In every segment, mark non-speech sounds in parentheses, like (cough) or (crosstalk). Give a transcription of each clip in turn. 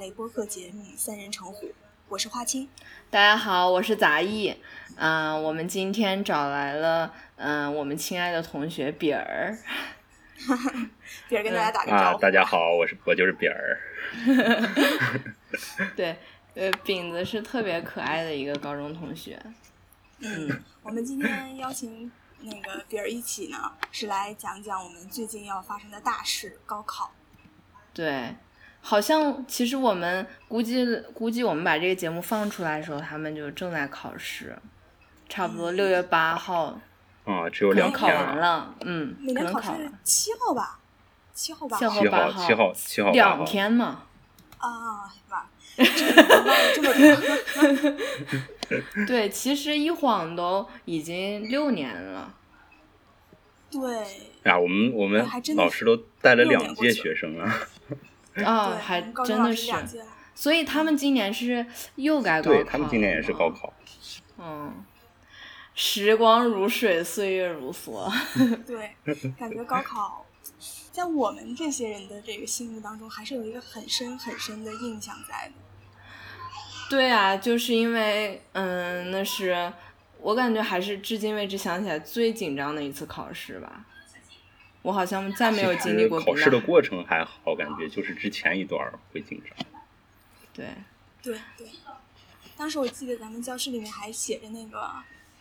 类播客节目《三人成虎》，我是花青。大家好，我是杂艺。嗯、我们今天找来了嗯、我们亲爱的同学比儿。比尔跟大家打个啊，招呼。大家好，我是我就是比儿。(laughs) (laughs) 对，呃，饼子是特别可爱的一个高中同学。嗯，我们今天邀请那个比尔一起呢，是来讲讲我们最近要发生的大事——高考。对，好像其实我们估计估计我们把这个节目放出来的时候，他们就正在考试，差不多嗯六月八号啊，只有可能考两天完了。嗯，可年考试能考了。七号吧？七号吧？七号七八号、七号、七号、两。天嘛。啊，是吧？这么多。(laughs) 对，其实一晃都已经六年了。对，啊，我们我们老师都带了两届学生啊。啊、还真的是。所以他们今年是又改高考对他们今年也是高考。嗯，时光如水，岁月如梭。对，(laughs) 感觉高考在我们这些人的这个心目当中，还是有一个很深很深的印象在的。对啊，就是因为，嗯，那是我感觉还是至今为止想起来最紧张的一次考试吧。我好像再没有经历过考试的过程还好，感觉就是之前一段会紧张。对，对对，当时我记得咱们教室里面还写着那个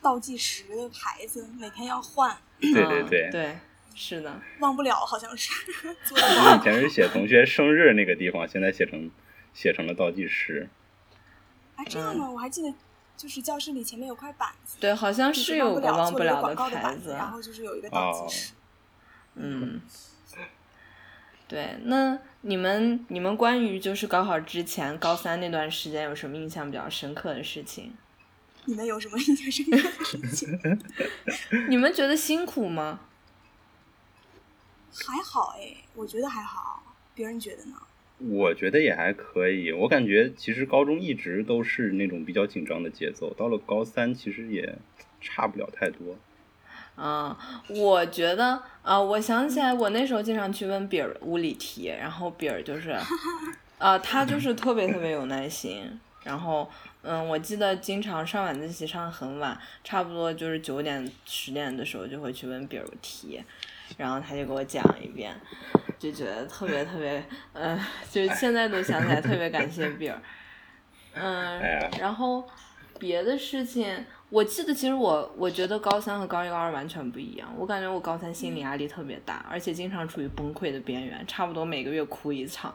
倒计时的牌子，每天要换，对对嗯对。对，是的，忘不了，好像是 (laughs) 我 (laughs) 以。前是写同学生日那个地方，现在写成写成了倒计时。啊，这样吗？我还记得，就是教室里前面有块板子，对，好像是有忘了个忘不做了的牌子，。然后就是有一个倒计时。嗯，(laughs) 对，那你们你们关于就是高考之前高三那段时间有什么印象比较深刻的事情？(laughs) 你们有什么印象深刻的事情？(laughs) 你们觉得辛苦吗？还好哎，我觉得还好，别人觉得呢？我觉得也还可以，我感觉其实高中一直都是那种比较紧张的节奏，到了高三其实也差不了太多。啊、我觉得啊、我想起来，我那时候经常去问比尔物理题，然后比尔就是，啊、他就是特别特别有耐心，然后嗯，我记得经常上晚自习上很晚，差不多就是九点十点的时候就会去问比尔题，然后他就给我讲一遍，就觉得特别特别，嗯，就是现在都想起来特别感谢比尔，嗯、然后别的事情，我记得其实我我觉得高三和高一高二完全不一样。我感觉我高三心理压力特别大，而且经常处于崩溃的边缘，差不多每个月哭一场。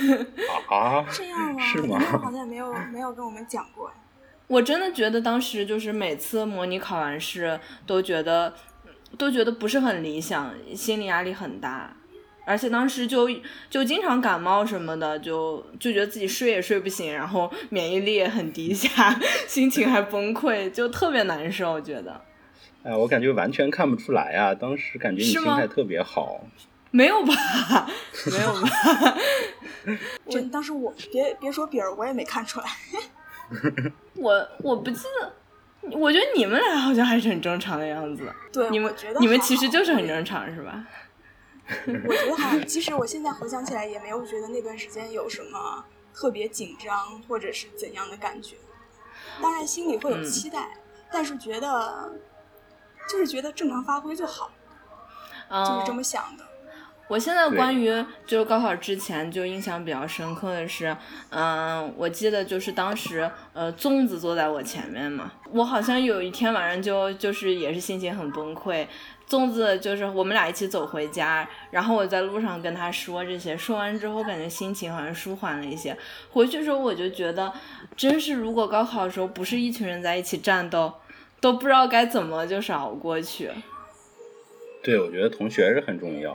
(laughs) 啊，这样 (laughs) 吗？是吗你们好 (laughs) 像没有没有跟我们讲过。我真的觉得当时就是每次模拟考完试都觉得都觉得不是很理想，心理压力很大。而且当时就就经常感冒什么的，就就觉得自己睡也睡不醒，然后免疫力也很低下，(laughs) 心情还崩溃，就特别难受。我觉得哎，我感觉完全看不出来啊！当时感觉你心态特别好，(laughs) 没有吧？(laughs) 没有吧？真当时我别别说别人，我也没看出来。我我不记得，我觉得你们俩好像还是很正常的样子。对，你们我觉得你们其实就是很正常，是吧？(laughs) 我觉得还好，其实我现在回想起来，也没有觉得那段时间有什么特别紧张或者是怎样的感觉。当然心里会有嗯期待，但是觉得就是觉得正常发挥就好，就是这嗯么，想的。我现在关于就是高考之前就印象比较深刻的是，嗯，我记得就是当时呃粽子坐在我前面嘛，我好像有一天晚上就就是也是心情很崩溃。粽子就是我们俩一起走回家，然后我在路上跟他说这些，说完之后感觉心情好像舒缓了一些。回去的时候我就觉得，真是如果高考的时候不是一群人在一起战斗，都不知道该怎么就是熬过去。对我觉得同学是很重要。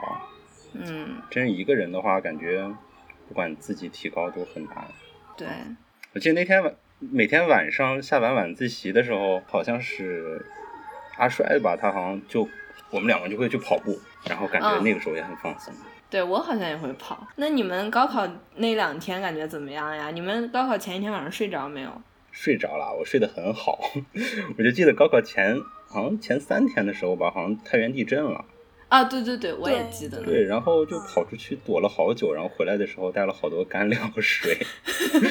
嗯，真是一个人的话，感觉不管自己提高都很难。对，我记得那天晚每天晚上下完晚自习的时候，好像是阿衰吧，他好像就我们两个就会去跑步，然后感觉嗯那个时候也很放松。对我好像也会跑。那你们高考那两天感觉怎么样呀？你们高考前一天晚上睡着没有？睡着了，我睡得很好。(laughs) 我就记得高考前好像前三天的时候吧，好像太原地震了。啊，对对对，我也记得呢。对，然后就跑出去躲了好久，然后回来的时候带了好多干粮和水。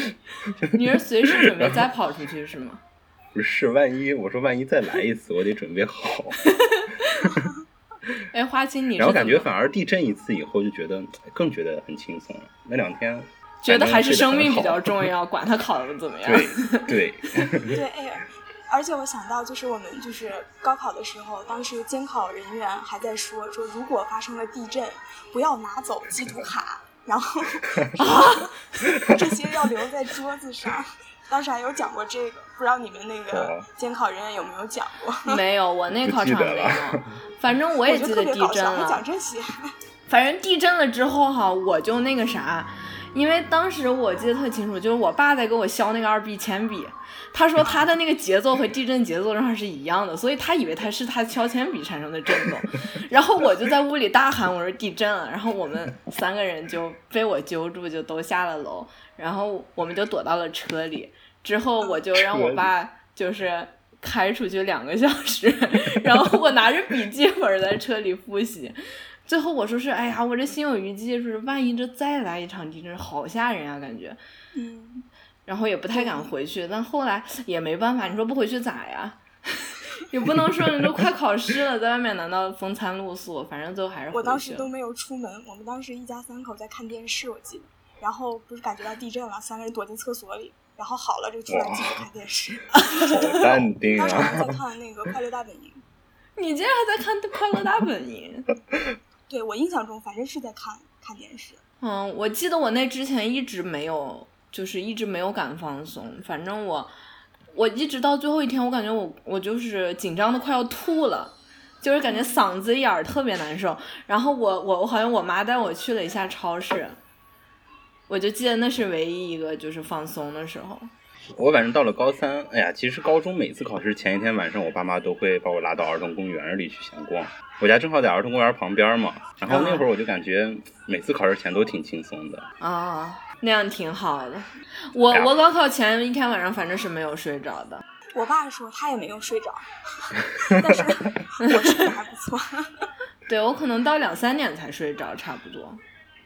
(laughs) 你是随时准备再跑出去是吗？(laughs) 不是，万一我说万一再来一次，我得准备好。(laughs) 哎，花青，你是然后感觉反而地震一次以后，就觉得更觉得很轻松了。那两天觉得还是生命比较 (laughs) 重要，管他考的怎么样。对对，对，(laughs) 哎，而且我想到，就是我们就是高考的时候，当时监考人员还在说说，如果发生了地震，不要拿走机读卡，然后这些要留在桌子上。当时还有讲过这个，不知道你们那个哦监考人员有没有讲过？(laughs) 没有，我那考场没有。反正我我也记得地震了讲。这些。(laughs) 反正地震了之后哈，我就那个啥，因为当时我记得特清楚，就是我爸在给我削那个二 B 铅笔，他说他的那个节奏和地震节奏上是一样的，所以他以为他是他削铅笔产生的震动，(laughs) 然后我就在屋里大喊我说地震了，然后我们三个人就被我揪住，就都下了楼，然后我们就躲到了车里，之后我就让我 (laughs) 爸就是。开出去两个小时，(laughs) 然后我拿着笔记本在车里复习，最后我说是，哎呀，我这心有余悸，说是万一这再来一场地震，好吓人啊、感觉。嗯，然后也不太敢回去，但后来也没办法，你说不回去咋呀？(laughs) 也不能说你都快考试了，在外面难道风餐露宿？反正最后还是回去我当时都没有出门，我们当时一家三口在看电视，我记得。然后不是感觉到地震了，三个人躲进厕所里，然后好了就出来继续看电视。(laughs) 好淡定当时在看那个《快乐大本营》，(laughs) 你竟然还在看《快乐大本营》？(laughs) 对我印象中反正是在看看电视。嗯，我记得我那之前一直没有，就是一直没有敢放松。反正我，我一直到最后一天，我感觉我我就是紧张的快要吐了，就是感觉嗓子眼儿特别难受。然后我我我好像我妈带我去了一下超市，我就记得那是唯一一个就是放松的时候。我反正到了高三，哎呀，其实高中每次考试前一天晚上，我爸妈都会把我拉到儿童公园里去闲逛。我家正好在儿童公园旁边嘛，然后那会儿我就感觉每次考试前都挺轻松的。啊，那样挺好的。我哎我高考前一天晚上反正是没有睡着的。我爸说他也没有睡着，(laughs) 但是我睡得还不错。(laughs) 对我可能到两三点才睡着，差不多。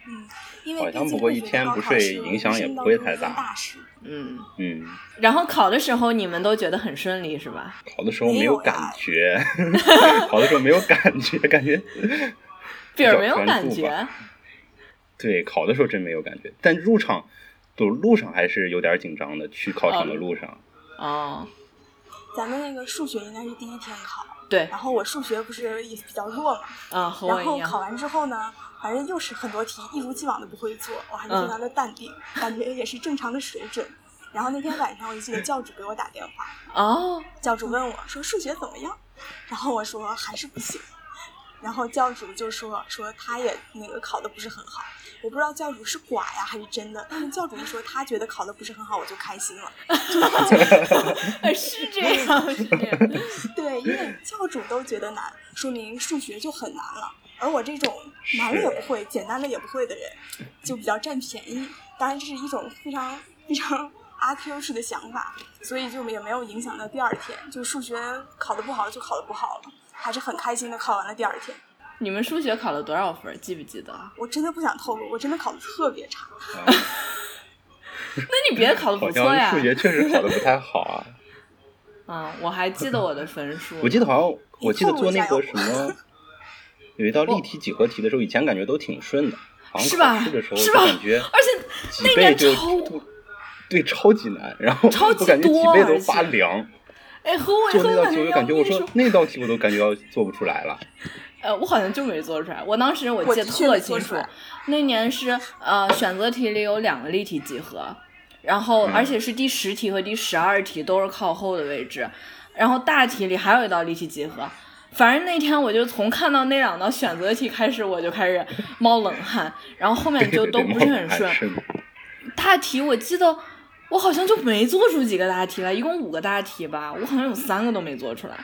嗯，因为好像不过一天不睡影响也不会太大。嗯，嗯，然后考的时候你们都觉得很顺利是吧？考的时候没没有感觉，(laughs) 考的时候没有感觉，感觉 (laughs) 饼儿没有感觉。对，考的时候真没有感觉，但入场走路上还是有点紧张的。去考场的路上，哦，咱们那个数学应该是第一天考，对，然后我数学不是也比较弱嘛，嗯，然后。考完之后呢，反正又是很多题一如既往的不会做，我还是嗯。非常的淡定，感觉也是正常的水准。然后那天晚上我就记得教主给我打电话，哦，教主问我说数学怎么样，然后我说还是不行，然后教主就说说他也那个考的不是很好，我不知道教主是寡呀还是真的，但是教主一说他觉得考的不是很好，我就开心了。(laughs) 哎是这样，是这样。(laughs) 对，因为教主都觉得难，说明数学就很难了。而我这种难了也不会、简单的也不会的人，就比较占便宜。当然，这是一种非常非常 (laughs) 阿 Q 式的想法，所以就也没有影响到第二天。就数学考的不好就考的不好了，还是很开心的考完了第二天。你们数学考了多少分？记不记得？我真的不想透露，我真的考的特别差。啊 (laughs) 那你别的考的好不错呀像。数学确实考的不太好啊。嗯，(laughs) 我还记得我的分数。我记得好像我记得做那个什么，有一道立体几何题的时候，以前感觉都挺顺的，好像是吧考试的时候是吧就感觉而且几那年倍就对超级难，然后超级我感觉几多倍都发凉。哎，和我做那道题，我感觉我就感觉我说，那道题我都感觉要做不出来了。呃，我好像就没做出来。我当时我记得特清楚那年是呃选择题里有两个立体几何，然后嗯而且是第十题和第十二题都是靠后的位置，然后大题里还有一道立体几何。反正那天我就从看到那两道选择题开始，我就开始冒冷汗，然后后面就都不是很顺。大题我记得我好像就没做出几个大题来，一共五个大题吧，我好像有三个都没做出来。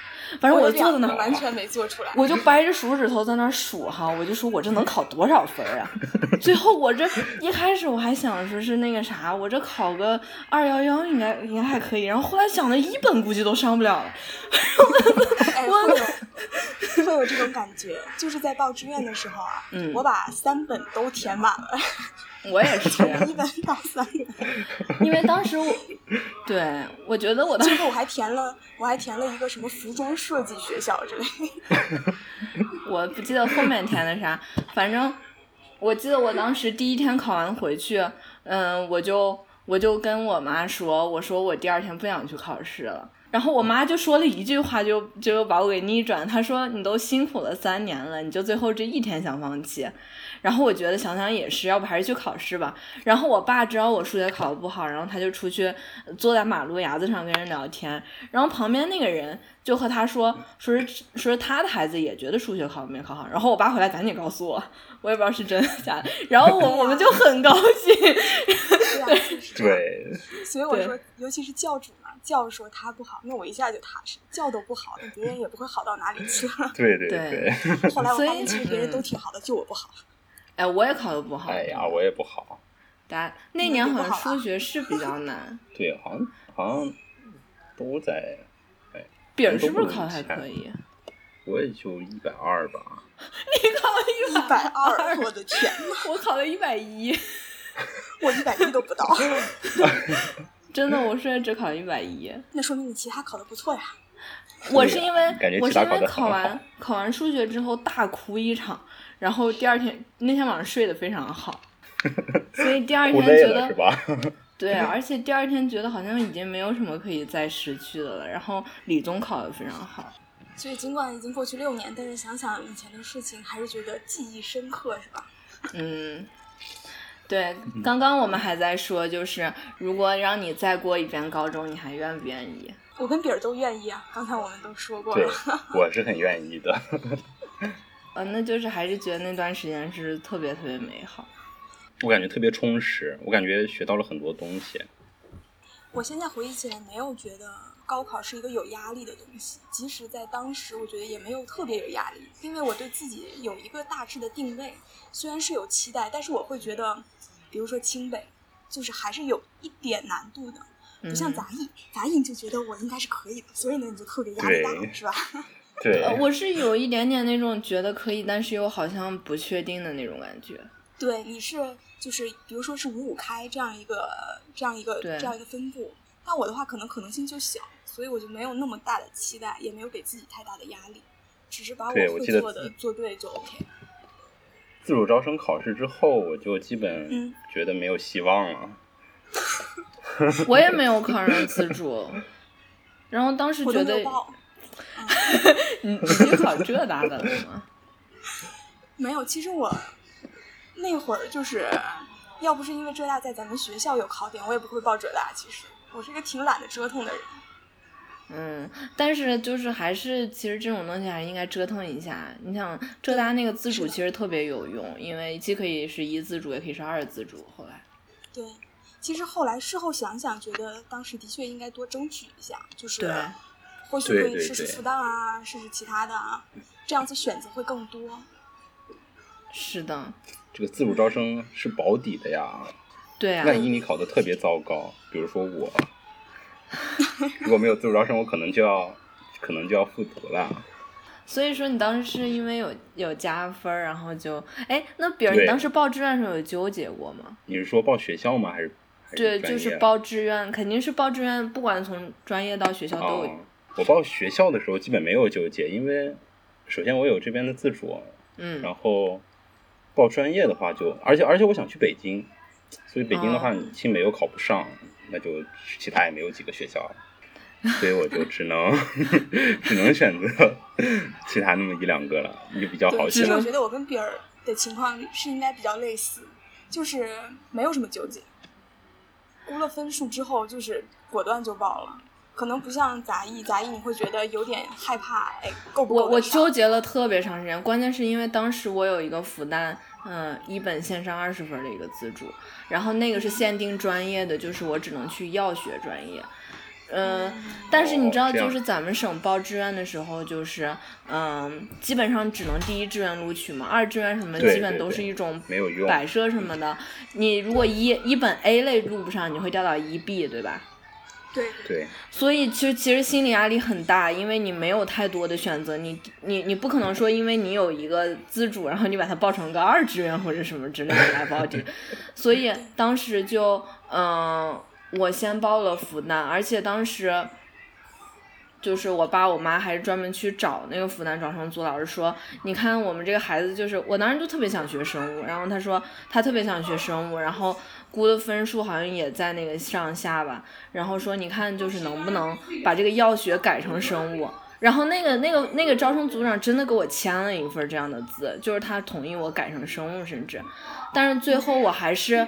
反正我有我坐在那儿，完全没做出来。我就掰着手指头在那儿数哈，我就说我这能考多少分啊？(laughs) 最后我这一开始我还想说是那个啥，我这考个二幺幺应该应该还可以，然后后来想的一本估计都上不了了。(laughs) 哎，(laughs) 会有这种感觉，就是在报志愿的时候啊，嗯我把三本都填满了，我也是，(laughs) 从一本到三本。因为当时我，(laughs) 对我觉得我当时我还填了，我还填了一个什么服装设计学校之类的。我不记得后面填的啥，反正我记得我当时第一天考完回去，嗯，我就我就跟我妈说，我说我第二天不想去考试了。然后我妈就说了一句话就，就把我给逆转。她说：“你都辛苦了三年了，你就最后这一天想放弃。”然后我觉得想想也是，要不还是去考试吧。然后我爸知道我数学考得不好，然后他就出去坐在马路牙子上跟人聊天。然后旁边那个人就和他说，说是说是他的孩子也觉得数学考没考好。然后我爸回来赶紧告诉我，我也不知道是真的假的。然后我我们就很高兴。(laughs) 对。对，所以我说，尤其是教主嘛，教说他不好，那我一下就踏实。教都不好，那别人也不会好到哪里去。对对对对。(laughs) 后来我所以发现，其实别人都挺好的，就我不好。哎，我也考的不好。哎呀，我也不好。答那年好像数学是比较难。(laughs) 对，好像好像都在。哎，饼是不是考的还可以？我也就一百二吧。(laughs) 你考了一百二，我的天呐！我考了一百一，我一百一都不到。(laughs) 真的，我数学只考了一百一。那说明你其他考的不错呀。我是因为我是因为考完考完数学之后大哭一场，然后第二天那天晚上睡得非常好，(laughs) 所以第二天觉得了是吧？对，(laughs) 而且第二天觉得好像已经没有什么可以再失去的了。然后理综考的非常好，所以尽管已经过去六年，但是想想以前的事情，还是觉得记忆深刻，是吧？嗯，对，刚刚我们还在说，就是如果让你再过一遍高中，你还愿不愿意？我跟比儿都愿意啊，刚才我们都说过对了。，(laughs) 我是很愿意的。(laughs) 呃，那就是还是觉得那段时间是特别特别美好。我感觉特别充实，我感觉学到了很多东西。我现在回忆起来，没有觉得高考是一个有压力的东西，即使在当时，我觉得也没有特别有压力，因为我对自己有一个大致的定位，虽然是有期待，但是我会觉得，比如说清北，就是还是有一点难度的，不像嗯杂艺，杂艺你就觉得我应该是可以的，所以呢，你就特别压力大，是吧？(laughs) 对，呃，我是有一点点那种觉得可以，但是又好像不确定的那种感觉。对，你是就是比如说是五五开这样一个这样一个这样一个分布，那我的话可能可能性就小，所以我就没有那么大的期待，也没有给自己太大的压力，只是把我会做的做对就 OK。自主招生考试之后，我就基本嗯觉得没有希望了。(laughs) 我也没有考上自主，然后当时觉得 (laughs) 你你去考浙大的了吗？(laughs) 没有。其实我那会儿就是，要不是因为浙大在咱们学校有考点，我也不会报浙大。其实我是一个挺懒得折腾的人。嗯，但是就是还是，其实这种东西还是应该折腾一下。你想浙大那个自主其实特别有用，因为既可以是一自主，也可以是二自主。后来，对，其实后来事后想想，觉得当时的确应该多争取一下，就是对或许可以试试复旦啊，试试其他的啊，这样子选择会更多。是的，这个自主招生是保底的呀，对啊，万一你考的特别糟糕，比如说我，(laughs) 如果没有自主招生，我可能就要可能就要复读了。所以说你当时是因为有有加分儿，然后就哎，那比如你当时报志愿的时候有纠结过吗？你是说报学校吗？还是还对，就是报志愿，肯定是报志愿，不管从专业到学校都有。哦，我报学校的时候基本没有纠结，因为首先我有这边的自主，嗯，然后报专业的话就，而且而且我想去北京，所以北京的话哦你清北又考不上，那就其他也没有几个学校，所以我就只能 (laughs) 只能选择 (laughs) 其他那么一两个了，就比较好选，其实。我觉得我跟比尔的情况是应该比较类似，就是没有什么纠结，估了分数之后就是果断就报了。可能不像杂艺，杂艺你会觉得有点害怕，哎，够不够我我纠结了特别长时间，关键是因为当时我有一个复旦，嗯、一本线上二十分的一个自主，然后那个是限定专业的，就是我只能去药学专业。嗯，但是你知道，就是咱们省报志愿的时候，就是嗯，基本上只能第一志愿录取嘛，二志愿什么基本都是一种摆设什么的。你如果一一本 A 类录不上，你会掉到一 B，对吧？对对，所以其实其实心理压力很大，因为你没有太多的选择，你你你不可能说因为你有一个资主，然后你把它报成个二志愿或者什么之类的来报的，(laughs) 所以当时就嗯，我先报了复旦，而且当时。就是我爸我妈还是专门去找那个复旦招生组老师说，你看我们这个孩子就是我当时就特别想学生物，然后他说他特别想学生物，然后估的分数好像也在那个上下吧，然后说你看就是能不能把这个药学改成生物，然后那个那个那个招生组长真的给我签了一份这样的字，就是他同意我改成生物甚至，但是最后我还是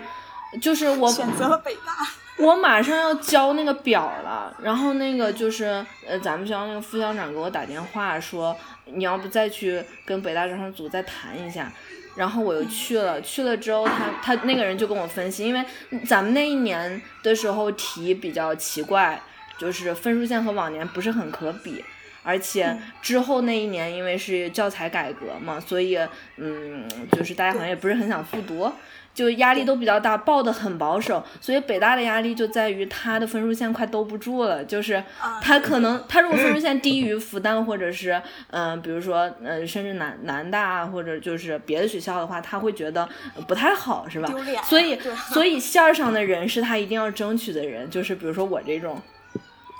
就是我选择了北大。我马上要交那个表了，然后那个就是呃，咱们学校那个副校长给我打电话说，你要不再去跟北大招生组再谈一下，然后我又去了，去了之后他他那个人就跟我分析，因为咱们那一年的时候题比较奇怪，就是分数线和往年不是很可比，而且之后那一年因为是教材改革嘛，所以嗯，就是大家好像也不是很想复读。就压力都比较大，报的很保守，所以北大的压力就在于他的分数线快兜不住了。就是他可能他如果分数线低于复旦或者是嗯，比如说嗯，甚至南南大或者就是别的学校的话，他会觉得不太好，是吧？所以 (laughs) 所以线上的人是他一定要争取的人，就是比如说我这种，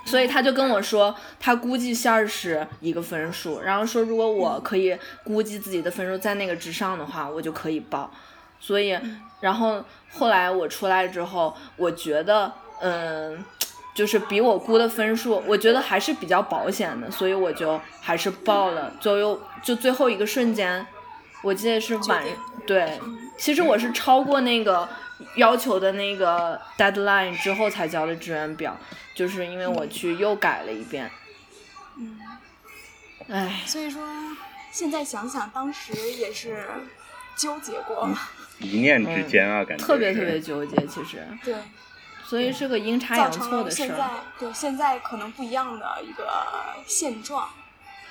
所以他就跟我说，他估计线儿是一个分数，然后说如果我可以估计自己的分数在那个之上的话，我就可以报。所以，然后后来我出来之后，我觉得，嗯，就是比我估的分数，我觉得还是比较保险的，所以我就还是报了。最后就最后一个瞬间，我记得是晚，对，其实我是超过那个要求的那个 deadline 之后才交的志愿表，就是因为我去又改了一遍。嗯，唉。所以说，现在想想，当时也是纠结过。(laughs) 一念之间啊，感觉特别特别纠结，其实对，所以是个阴差阳错的事儿。现在对现在可能不一样的一个现状。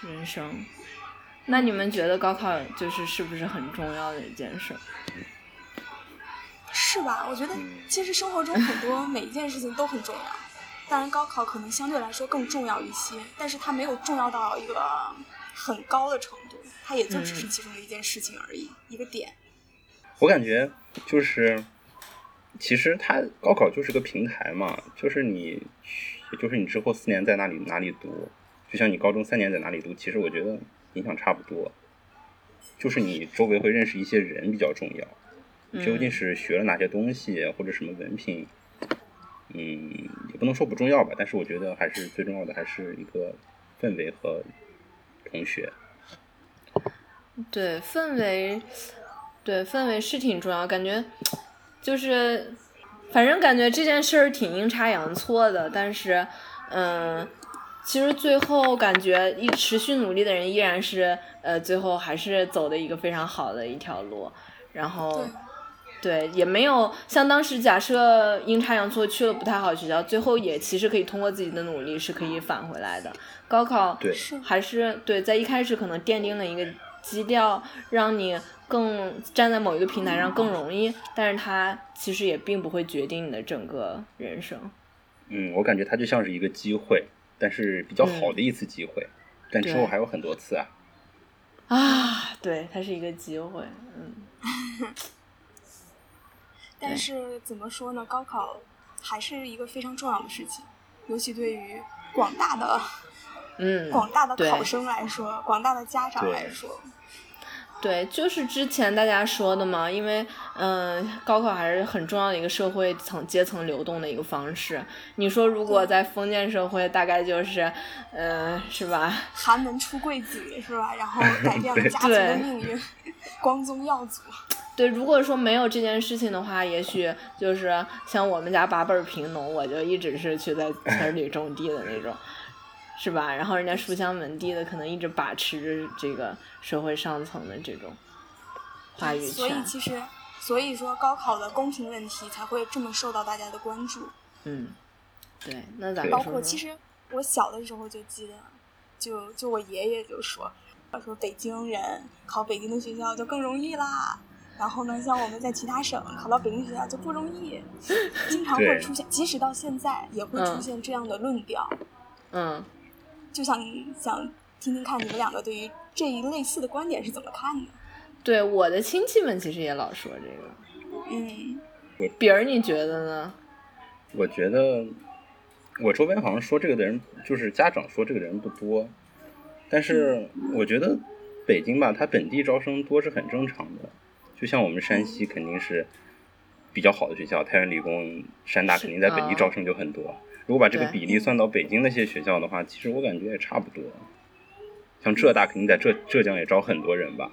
人生，那你们觉得高考就是是不是很重要的一件事？是吧？我觉得其实生活中很多每一件事情都很重要，当然高考可能相对来说更重要一些，但是它没有重要到一个很高的程度，它也就只是其中的一件事情而已，一个点。我感觉就是，其实它高考就是个平台嘛，就是你，就是你之后四年在哪里哪里读，就像你高中三年在哪里读，其实我觉得影响差不多，就是你周围会认识一些人比较重要，究竟是学了哪些东西或者什么文凭，嗯，也不能说不重要吧，但是我觉得还是最重要的还是一个氛围和同学，对氛围。对，氛围是挺重要，感觉就是，反正感觉这件事儿挺阴差阳错的，但是，嗯，其实最后感觉一持续努力的人依然是，呃，最后还是走的一个非常好的一条路，然后，对，也没有像当时假设阴差阳错去了不太好学校，最后也其实可以通过自己的努力是可以返回来的。高考还是对，在一开始可能奠定了一个基调，让你。更站在某一个平台上更容易，但是它其实也并不会决定你的整个人生。嗯，我感觉它就像是一个机会，但是比较好的一次机会，但之后还有很多次啊。啊，对，它是一个机会，嗯。(laughs) 但是怎么说呢？高考还是一个非常重要的事情，尤其对于广大的，嗯，广大的考生来说，广大的家长来说。对，就是之前大家说的嘛，因为嗯，高考还是很重要的一个社会层阶层流动的一个方式。你说如果在封建社会，大概就是，嗯，是吧？(laughs) 寒门出贵子是吧？然后改变了家族的命运，(laughs) 光宗耀祖。对，如果说没有这件事情的话，也许就是像我们家八辈儿贫农，我就一直是去在村里种地的那种。是吧？然后人家书香门第的可能一直把持着这个社会上层的这种话语权。所以其实，所以说高考的公平问题才会这么受到大家的关注。嗯，对，那咱包括其实我小的时候就记得，就就我爷爷就说，他说北京人考北京的学校就更容易啦。然后呢，像我们在其他省考到北京学校就不容易，经常会出现，即使到现在也会出现这样的论调。嗯，就想想听听看你们两个对于这一类似的观点是怎么看的？对，我的亲戚们其实也老说这个。嗯，比儿，你觉得呢？我觉得我周边好像说这个的人，就是家长说这个的人不多，但是我觉得北京吧，它本地招生多是很正常的。就像我们山西肯定是比较好的学校，太原理工、山大肯定在本地招生就很多。如果把这个比例算到北京那些学校的话，其实我感觉也差不多。像浙大肯定在浙浙江也招很多人吧，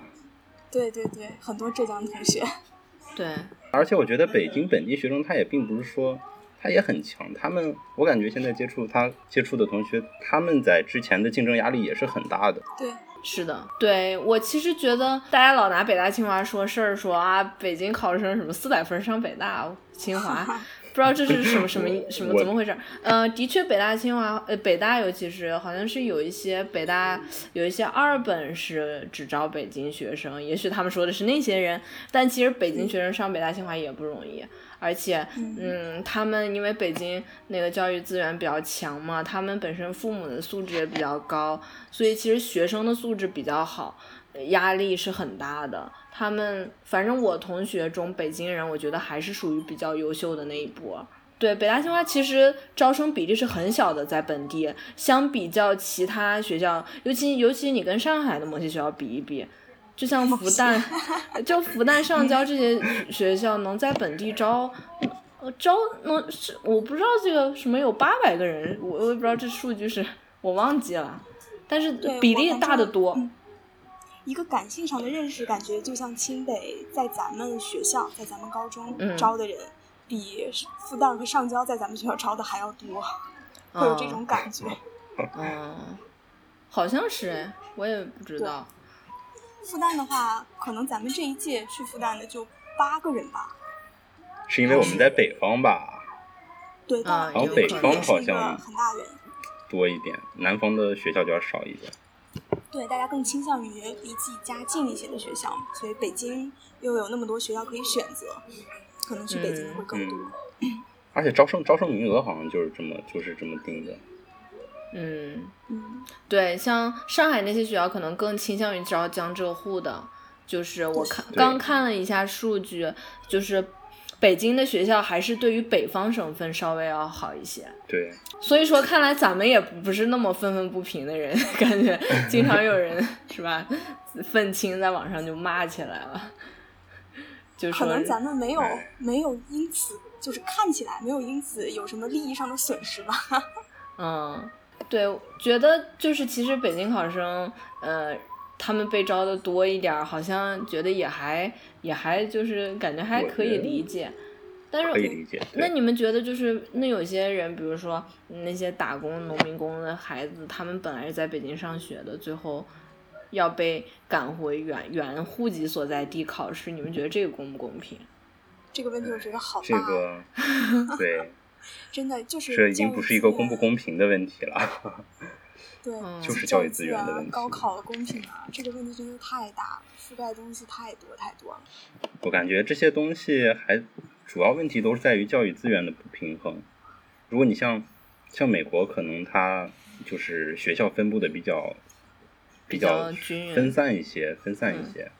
对对对，很多浙江同学。(laughs) 对，而且我觉得北京本地学生他也并不是说他也很强，他们我感觉现在接触他接触的同学，他们在之前的竞争压力也是很大的。对，是的，对我其实觉得大家老拿北大清华说事儿，说啊，北京考生什么四百分上北大清华，(laughs) 不知道这是什么什么什么怎么回事儿？(laughs) 呃，的确，北大清华呃北大尤其是好像是有一些北大有一些二本是只招北京学生，也许他们说的是那些人，但其实北京学生上北大清华也不容易。而且，嗯，他们因为北京那个教育资源比较强嘛，他们本身父母的素质也比较高，所以其实学生的素质比较好，呃压力是很大的。他们反正我同学中北京人，我觉得还是属于比较优秀的那一波。对，北大清华其实招生比例是很小的，在本地，相比较其他学校，尤其尤其你跟上海的某些学校比一比，就像复旦，(laughs) 就复旦、上交这些学校能在本地招，呃，招能是我不知道这个什么有八百个人，我我也不知道这数据是我忘记了，但是比例大得多。嗯一个感性上的认识，感觉就像清北在咱们学校，在咱们高中嗯招的人，比复旦和上交在咱们学校招的还要多，会有这种感觉。嗯，好像是哎，我也不知道。复旦的话，可能咱们这一届去复旦的就八个人吧。是因为我们在北方吧对，但啊我有可能觉得这也是一个好像很大的。多一点，南方的学校就要少一点。对，大家更倾向于离自己家近一些的学校，所以北京又有那么多学校可以选择，可能去北京的会更多。嗯而且招生招生名额好像就是这么就是这么定的。嗯，嗯，对，像上海那些学校可能更倾向于招江浙沪的，就是我看刚看了一下数据，就是北京的学校还是对于北方省份稍微要好一些。对，所以说，看来咱们也不是那么愤愤不平的人，感觉 (laughs) 经常有人是吧，愤青在网上就骂起来了，就是可能咱们没有哎没有因此就是看起来没有因此有什么利益上的损失吧。嗯，对，觉得就是其实北京考生，呃，他们被招的多一点儿，好像觉得也还也还就是感觉还可以理解，但是可以理解。那你们觉得就是那有些人，比如说那些打工农民工的孩子，他们本来是在北京上学的，最后要被赶回原原户籍所在地考试，你们觉得这个公不公平？这个问题我觉得好大，这个对，(laughs) 真的就是这已经不是一个公不公平的问题了。对，嗯就是教教育资源的啊问题高考的公平啊，这个问题真的太大了，覆盖的东西太多太多了。我感觉这些东西还主要问题都是在于教育资源的不平衡。如果你像像美国，可能它就是学校分布的比较比比较分散一些，分散一些，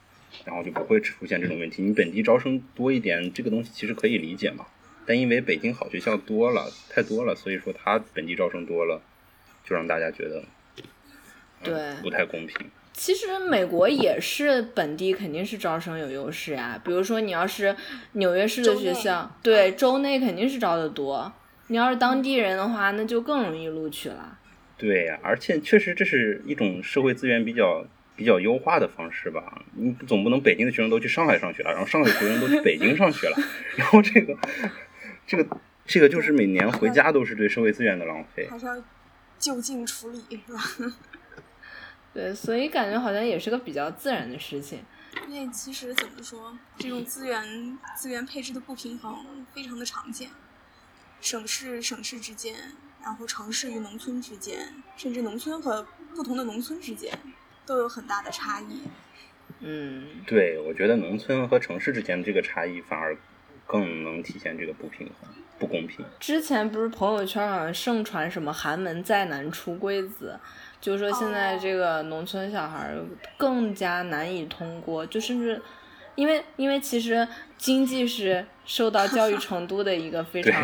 然后就不会出现这种问题。你本地招生多一点，这个东西其实可以理解嘛。但因为北京好学校多了，太多了，所以说它本地招生多了，就让大家觉得、嗯对不太公平。其实美国也是本地肯定是招生有优势呀，比如说你要是纽约市的学校，对州内肯定是招的多。你要是当地人的话，那就更容易录取了。对呀、而且确实这是一种社会资源比较比较优化的方式吧。你总不能北京的学生都去上海上学了，然后上海学生都去北京上学了，(laughs) 然后这个这个这个就是每年回家都是对社会资源的浪费。就近处理，是吧？(laughs) 对，所以感觉好像也是个比较自然的事情。因为其实怎么说，这种资源资源配置的不平衡非常的常见，省市省市之间，然后城市与农村之间，甚至农村和不同的农村之间，都有很大的差异。嗯，对，我觉得农村和城市之间的这个差异反而更能体现这个不平衡、不公平。之前不是朋友圈好像盛传什么寒门再难出贵子，就说现在这个农村小孩更加难以通过，就甚至因为因为其实经济是受到教育程度的一个非常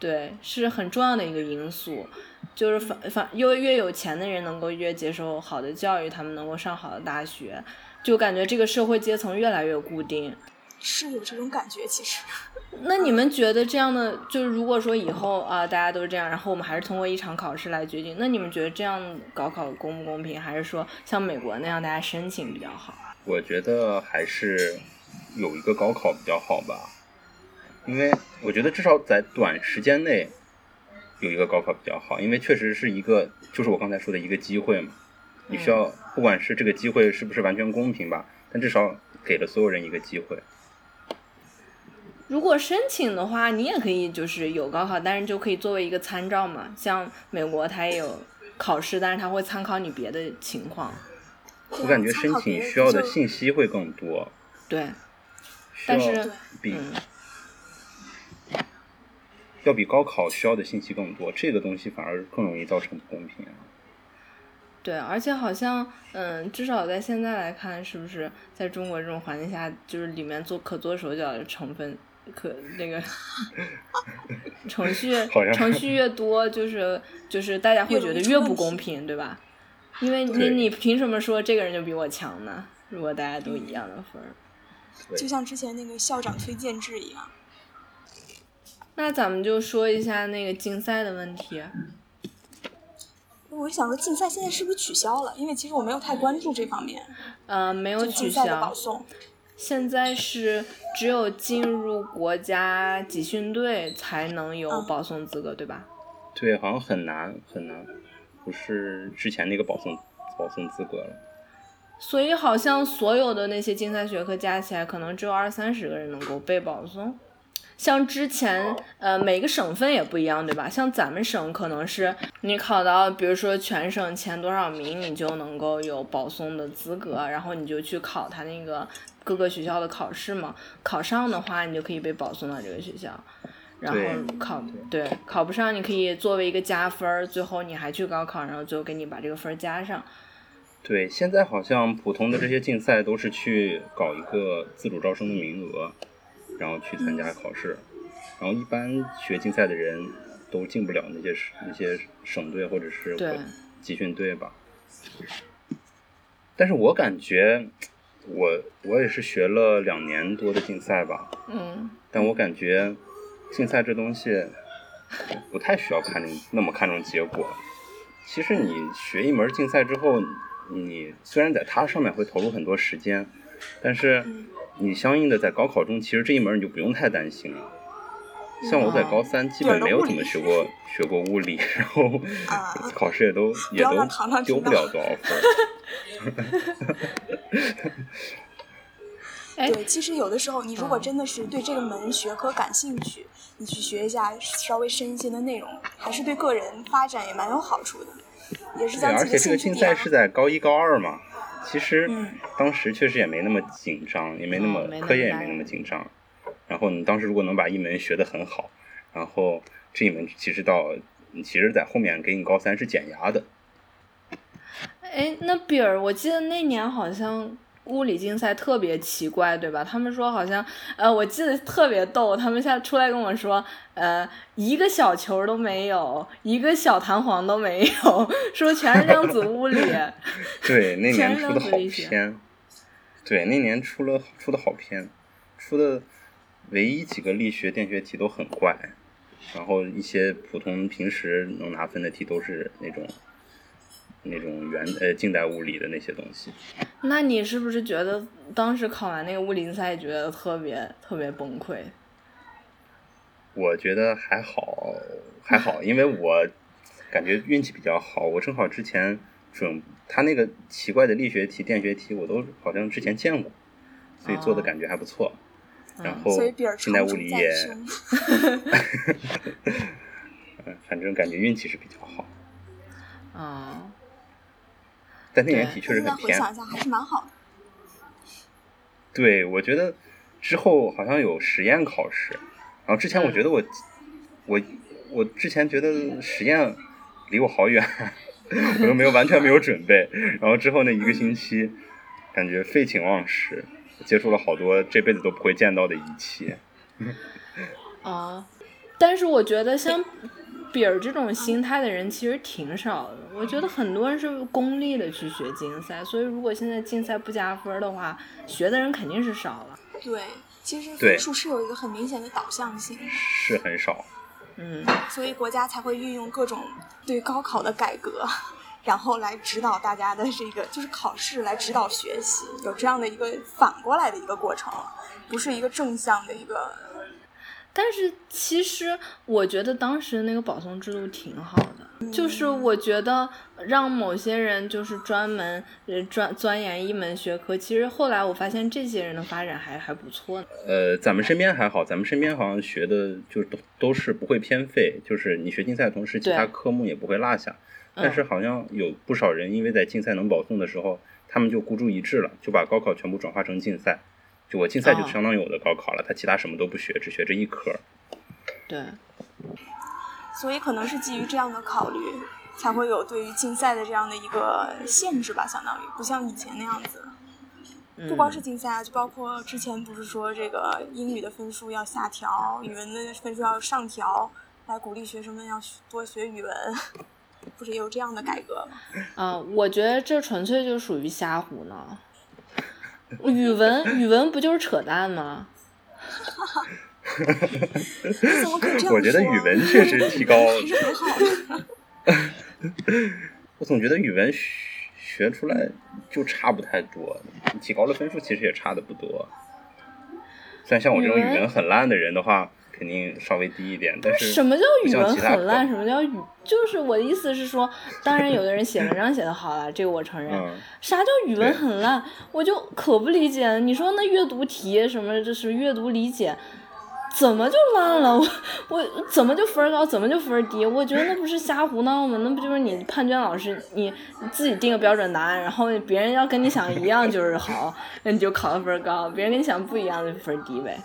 对对是很重要的一个因素，就是反反越越有钱的人能够越接受好的教育，他们能够上好的大学，就感觉这个社会阶层越来越固定。是有这种感觉，其实。那你们觉得这样的，就是如果说以后啊、大家都是这样，然后我们还是通过一场考试来决定，那你们觉得这样高考公不公平？还是说像美国那样大家申请比较好？我觉得还是有一个高考比较好吧，因为我觉得至少在短时间内有一个高考比较好，因为确实是一个，就是我刚才说的一个机会嘛。你需要，不管是这个机会是不是完全公平吧，但至少给了所有人一个机会。如果申请的话，你也可以就是有高考，但是就可以作为一个参照嘛。像美国它也有考试，但是它会参考你别的情况。我感觉申请需要的信息会更多，对，但是比嗯，要比高考需要的信息更多，这个东西反而更容易造成不公平。对，而且好像，嗯，至少在现在来看，是不是在中国这种环境下，就是里面做可做手脚的成分，可那个 (laughs) 程序程序越多，就是就是大家会觉得越不公平，对吧？因为你你凭什么说这个人就比我强呢？如果大家都一样的分儿，就像之前那个校长推荐制一样。那咱们就说一下那个竞赛的问题。我想说，竞赛现在是不是取消了？因为其实我没有太关注这方面，呃，没有取就竞赛的消保，送。现在是只有进入国家集训队才能有嗯保送资格，对吧？对，好像很难很难，不是之前那个保送保送资格了。所以好像所有的那些竞赛学科加起来，可能只有二三十个人能够被保送。像之前，呃，每个省份也不一样，对吧？像咱们省可能是你考到，比如说全省前多少名，你就能够有保送的资格，然后你就去考他那个各个学校的考试嘛。考上的话，你就可以被保送到这个学校。然后考对考不上，你可以作为一个加分儿，最后你还去高考，然后最后给你把这个分儿加上。对，现在好像普通的这些竞赛都是去搞一个自主招生的名额，然后去参加考试。然后一般学竞赛的人都进不了那些那些省队或者是对集训队吧。但是我感觉，我我也是学了两年多的竞赛吧，嗯，但我感觉竞赛这东西不太需要看重那么看重结果。其实你学一门竞赛之后，你虽然在它上面会投入很多时间，但是嗯你相应的在高考中，其实这一门你就不用太担心了。像我在高三基本没有怎么学过 (laughs) 学过物理，然后啊 (laughs) 考试也都也都丢不了多少分 (laughs) 对，其实有的时候，你如果嗯真的是对这个门学科感兴趣，你去学一下稍微深一些的内容，还是对个人发展也蛮有好处的，也是对，将自己的而且这个。竞赛是在高一高二嘛，其实嗯当时确实也没那么紧张，也没那么、课业也没那么紧张。然后你当时如果能把一门学得很好，然后这一门其实到其实，在后面给你高三是减压的。哎，那比尔，我记得那年好像物理竞赛特别奇怪，对吧？他们说好像，呃，我记得特别逗，他们下出来跟我说，呃，一个小球都没有，一个小弹簧都没有，(laughs) 说全是量子物理。(laughs) 对，那年出的好偏。对，那年出了出的好偏，出的唯一几个力学、电学题都很怪，然后一些普通平时能拿分的题都是那种那种原呃近代物理的那些东西。那你是不是觉得当时考完那个物理竞赛，觉得特别特别崩溃？我觉得还好，还好，因为我感觉运气比较好，我正好之前准他那个奇怪的力学题、电学题，我都好像之前见过，所以做的哦感觉还不错。然嗯后所以比尔近代长处物理也。(laughs) 嗯，反正感觉运气是比较好，嗯，但那年对题确实很偏。回想一下，还是蛮好的。对，我觉得之后好像有实验考试，然后之前我觉得我、我我之前觉得实验离我好远，(laughs) 我又没有完全没有准备，然后之后那一个星期感觉废寝忘食，接触了好多这辈子都不会见到的仪器。(laughs) 啊，但是我觉得像比儿这种心态的人其实挺少的。我觉得很多人是功利的去学竞赛，所以如果现在竞赛不加分的话，学的人肯定是少了。对，其实分数是有一个很明显的导向性，是很少，嗯，所以国家才会运用各种对高考的改革，然后来指导大家的这个就是考试来指导学习，有这样的一个反过来的一个过程，不是一个正向的一个。但是其实我觉得当时那个保送制度挺好的，就是我觉得让某些人就是专门呃专钻研一门学科，其实后来我发现这些人的发展还还不错呢。呃，咱们身边还好，咱们身边好像学的就都都是不会偏废，就是你学竞赛的同时，其他科目也不会落下。但嗯是好像有不少人因为在竞赛能保送的时候，他们就孤注一掷了，就把高考全部转化成竞赛。就我竞赛就哦相当于我的高考了，他其他什么都不学，只学这一科。对，所以可能是基于这样的考虑，才会有对于竞赛的这样的一个限制吧，相当于不像以前那样子。嗯、不光是竞赛啊，就包括之前不是说这个英语的分数要下调，语文的分数要上调，来鼓励学生们要多学语文，不是也有这样的改革吗？啊、我觉得这纯粹就属于瞎胡闹。语文语文不就是扯淡吗？你怎么可以这样说？我觉得语文确实提高了是很好的。(laughs) 我总觉得语文学学出来就差不太多，提高了分数其实也差的不多。虽然像我这种语文很烂的人的话，肯定稍微低一点，但是什么叫语文很烂？什么叫语？就是我的意思是说，当然有的人写文章写的好了，这个我承认。嗯，啥叫语文很烂？我就可不理解。你说那阅读题什么，这是阅读理解，怎么就烂了？(laughs) 我我怎么就分儿高，怎么就分儿低？我觉得那不是瞎胡闹吗？那不就是你判卷老师你你自己定个标准答案，然后别人要跟你想一样就是好，(laughs) 那你就考的分儿高；别人跟你想不一样就分儿低呗。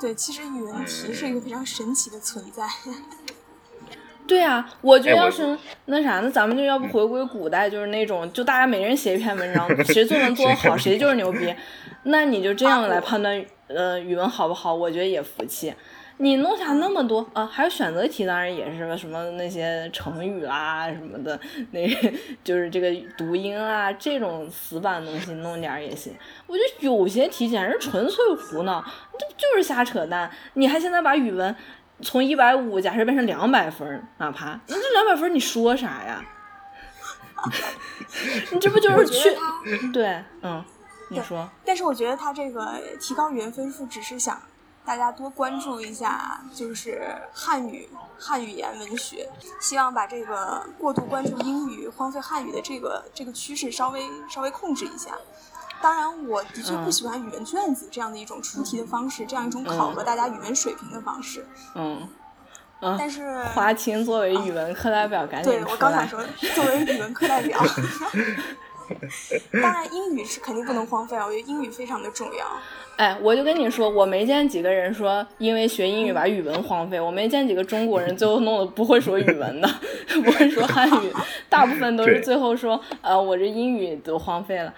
对，其实语文题是一个非常神奇的存在。(laughs) 对啊，我觉得要是那啥，那咱们就要不回归古代，就是那种就大家每人写一篇文章，谁作文做得好，谁就是牛逼。那你就这样来判断，呃，语文好不好？我觉得也服气。你弄下那么多啊，还有选择题，当然也是什么那些成语啦什么的，那就是这个读音啊这种死板东西弄点儿也行。我觉得有些题简直纯粹胡闹，这就是瞎扯淡。你还现在把语文从一百五假设变成两百分，哪怕那这两百分你说啥呀？(laughs) 你这不就是去对，嗯，你说，但是我觉得他这个提高语文分数，只是想大家多关注一下，就是汉语、汉语言文学，希望把这个过度关注英语、荒废汉语的这个这个趋势稍微稍微控制一下。当然，我的确不嗯喜欢语文卷子这样的一种出题的方式，这样一种考核大家语文水平的方式。嗯，嗯，但是，华清作为语文课代表，赶紧对。我刚想说，作为语文课代表 (laughs) (laughs) (laughs) 当然英语是肯定不能荒废啊，我觉得英语非常的重要。哎，我就跟你说，我没见几个人说因为学英语把语文荒废，我没见几个中国人最后弄得不会说语文的，(laughs) 不会说汉语，大部分都是最后说，呃，我这英语都荒废了。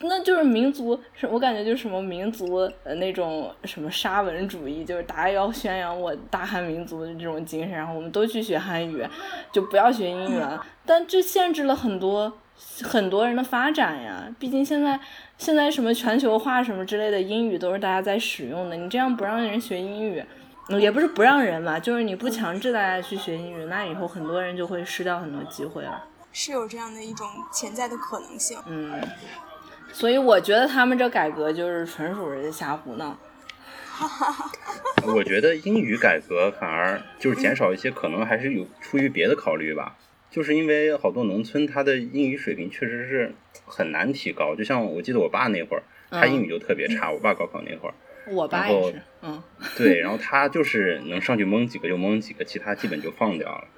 那就是民族，是我感觉就是什么民族呃那种什么沙文主义，就是大家要宣扬我大汉民族的这种精神，然后我们都去学汉语，就不要学英语了。(laughs) 但这限制了很多很多人的发展呀。毕竟现在现在什么全球化什么之类的英语都是大家在使用的，你这样不让人学英语，嗯也不是不让人嘛，就是你不强制大家去学英语，那以后很多人就会失掉很多机会了。是有这样的一种潜在的可能性。嗯，所以我觉得他们这改革就是纯属是瞎胡闹。(laughs) 我觉得英语改革反而就是减少一些，可能还是有出于别的考虑吧。就是因为好多农村他的英语水平确实是很难提高，就像我记得我爸那会儿，他英语就特别差。我爸高考那会儿，我爸然后也是，嗯对，然后他就是能上去蒙几个就蒙几个，其他基本就放掉了。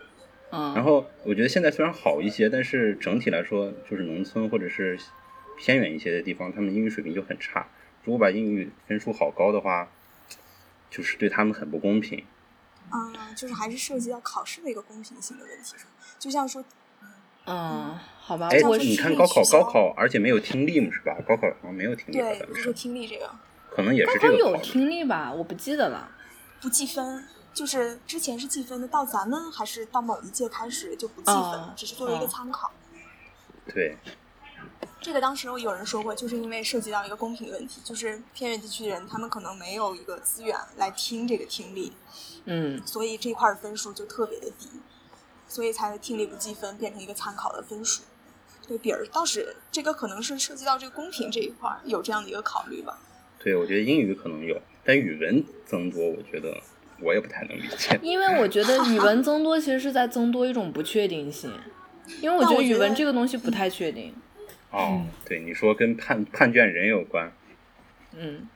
(laughs) 然嗯后我觉得现在虽然好一些，但是整体来说，就是农村或者是偏远一些的地方，他们英语水平就很差。如果把英语分数好高的话，就是对他们很不公平。嗯，就是还是涉及到考试的一个公平性的问题上，就像说，嗯，好吧，哎，我你看高考，高考而且没有听力嘛，是吧？高考好像没有听力，对，像就是说听力这个可能也高考有是这个有。听力吧？我不记得了。不计分，就是之前是计分的，到咱们还是到某一届开始就不计分，哦只是作为一个哦参考。对，这个当时有人说过，就是因为涉及到一个公平问题，就是偏远地区的人他们可能没有一个资源来听这个听力，嗯所以这块儿分数就特别的低，所以才听力不计分变成一个参考的分数。对比儿倒是这个可能是涉及到这个公平这一块儿有这样的一个考虑吧。对，我觉得英语可能有，但语文增多，我觉得我也不太能理解。(laughs) 因为我觉得语 (laughs) 文增多其实是在增多一种不确定性，因为我觉得语文这个东西不太确定。哦，对，你说跟判判卷人有关，嗯。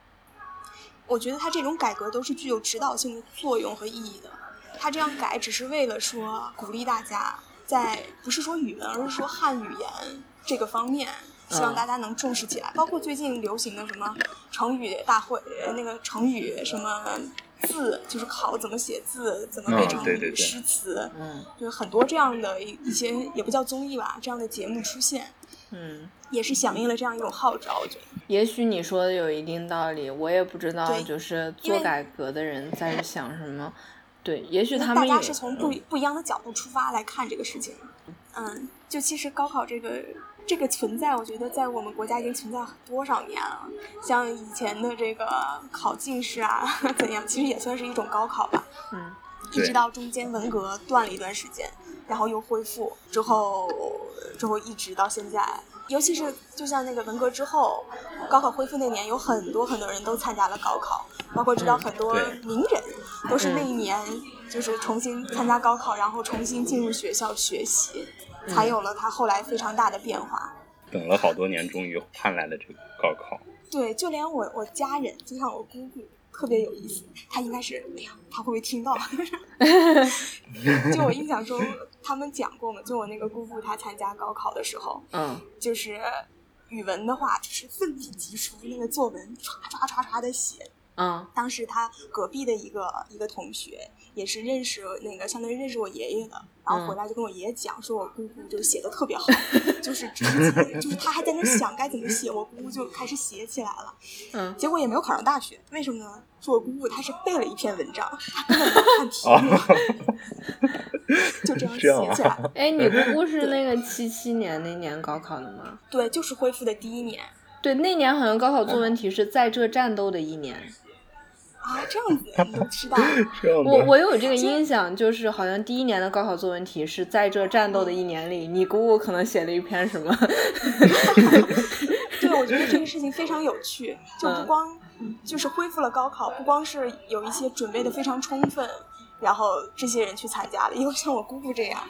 我觉得他这种改革都是具有指导性的作用和意义的。他这样改只是为了说鼓励大家在不是说语文，而是说汉语言这个方面，希望嗯大家能重视起来。包括最近流行的什么成语大会，呃那个成语什么字，就是考怎么写字，怎么背嗯成语、对对对。诗词，嗯。就是很多这样的一一些也不叫综艺吧，这样的节目出现，嗯，也是响应了这样一种号召。我觉得。也许你说的有一定道理，我也不知道，就是做改革的人在想什么。对，也许他们也大家是从不嗯不一样的角度出发来看这个事情。嗯，就其实高考这个这个存在，我觉得在我们国家已经存在多少年了。像以前的这个考进士啊，(laughs) 怎样，其实也算是一种高考吧。嗯一直到中间文革断了一段时间，然后又恢复，之后之后一直到现在。尤其是就像那个文革之后，高考恢复那年，有很多很多人都参加了高考，包括知道嗯很多名人都是那嗯一年就是重新参加高考，然后重新进入学校学习，嗯才有了他后来非常大的变化。等了好多年，终于盼来了这个高考。对，就连我我家人，就像我姑姑，特别有意思。他应该是，哎呀，他会不会听到？(laughs) 就我印象中，他们讲过嘛，就我那个姑父他参加高考的时候，嗯就是语文的话，就是奋笔疾书，那个作文唰唰唰唰的写。嗯当时他隔壁的一个一个同学，也是认识那个相当于认识我爷爷的，然后回来就跟我爷爷讲，说我姑姑就写的特别好，(laughs) 就是直接就是他还在那想该怎么写，我姑姑就开始写起来了。嗯结果也没有考上大学，为什么呢？说我姑姑她是背了一篇文章，她根本没看题 (laughs) 就这样 (laughs) 写起来了。哎，你姑姑是那个七七年那年高考的吗？对，就是恢复的第一年对，那年好像高考作文题是在这战斗的一年。啊，这样子你都知道。(laughs) 我我有这个印象，就是好像第一年的高考作文题是在这战斗的一年里，你姑姑可能写了一篇什么？(laughs) (laughs) 对，我觉得这个事情非常有趣，就不嗯光就是恢复了高考，不光是有一些准备的非常充分，然后这些人去参加了，因为像我姑姑这样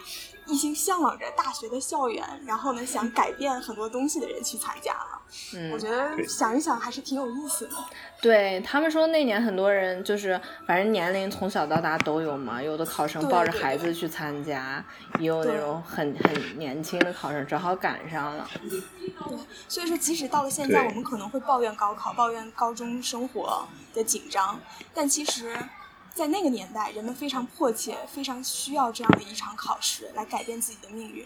一心向往着大学的校园，然后呢想改变很多东西的人去参加了。嗯我，觉得想一想还是挺有意思的。对他们说那年很多人就是反正年龄从小到大都有嘛，有的考生抱着孩子去参加，也有那种很很年轻的考生正好赶上了。对，所以说即使到了现在，我们可能会抱怨高考，抱怨高中生活的紧张，但其实。在那个年代，人们非常迫切、非常需要这样的一场考试来改变自己的命运。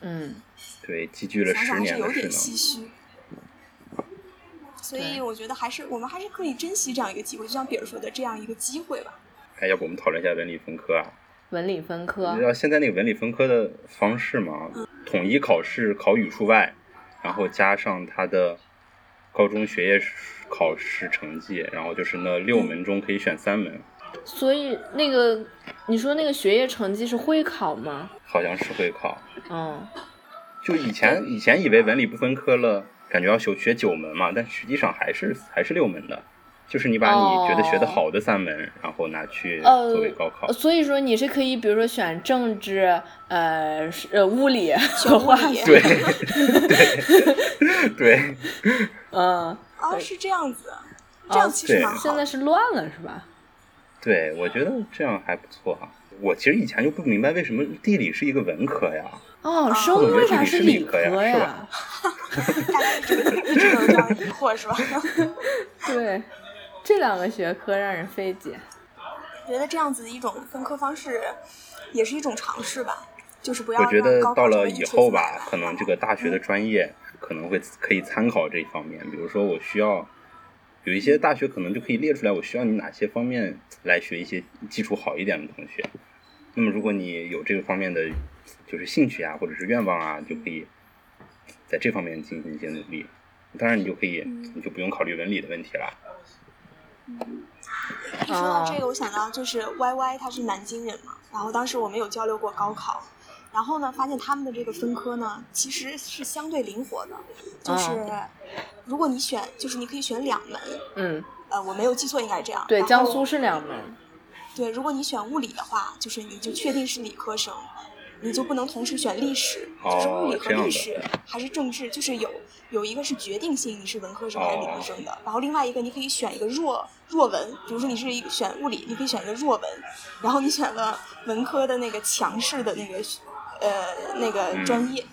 嗯，对积聚了想十想还是有点。唏嘘。所以我觉得还是我们还是可以珍惜这样一个机会，就像比尔说的这样一个机会吧。哎，要不我们讨论一下文理分科啊？文理分科你知，道现在那个文理分科的方式吗？嗯统一考试考语数外，然后加上他的高中学业考试成绩，然后就是那六门中可以选三门，所以那个你说那个学业成绩是会考吗？好像是会考。嗯，就以前以前以为文理不分科了，感觉要学学九门嘛，但实际上还是还是六门的。就是你把你觉得学的好的三门，然后拿去呃作为高考。所以说你是可以，比如说选政治、呃是呃物理选物和化学，对 (laughs) 对对，嗯，啊，是这样子，这样其实蛮好。现在是乱了是吧？对，我觉得这样还不错哈、我其实以前就不明白为什么地理是一个文科呀？哦，啊生物为啥是理科呀是呀吧？大家一直一直都有这样的疑惑是吧？(laughs) 对，这两个学科让人费解。我觉得这样子一种分科方式，也是一种尝试吧，就是不要我觉得到了以后吧可能这个大学的专业可能会可以参考这一方面。比如说，我需要有一些大学可能就可以列出来，我需要你哪些方面来学一些基础好一点的同学。那么，如果你有这个方面的就是兴趣啊，或者是愿望啊，就可以在这方面进行一些努力。当然，你就可以，嗯你就不用考虑文理的问题了。一说到这个，我想到就是 Y Y 他是南京人嘛，然后当时我们有交流过高考，然后呢，发现他们的这个分科呢其实是相对灵活的，就是如果你选，就是你可以选两门，嗯，呃，我没有记错应该是这样。对，江苏是两门。对，如果你选物理的话，就是你就确定是理科生，你就不能同时选历史，就是物理和历史还是政治，就是有有一个是决定性你是文科生还是理科生的，然后另外一个你可以选一个弱弱文，比如说你是一个选物理，你可以选一个弱文，然后你选了文科的那个强势的那个呃那个嗯专业。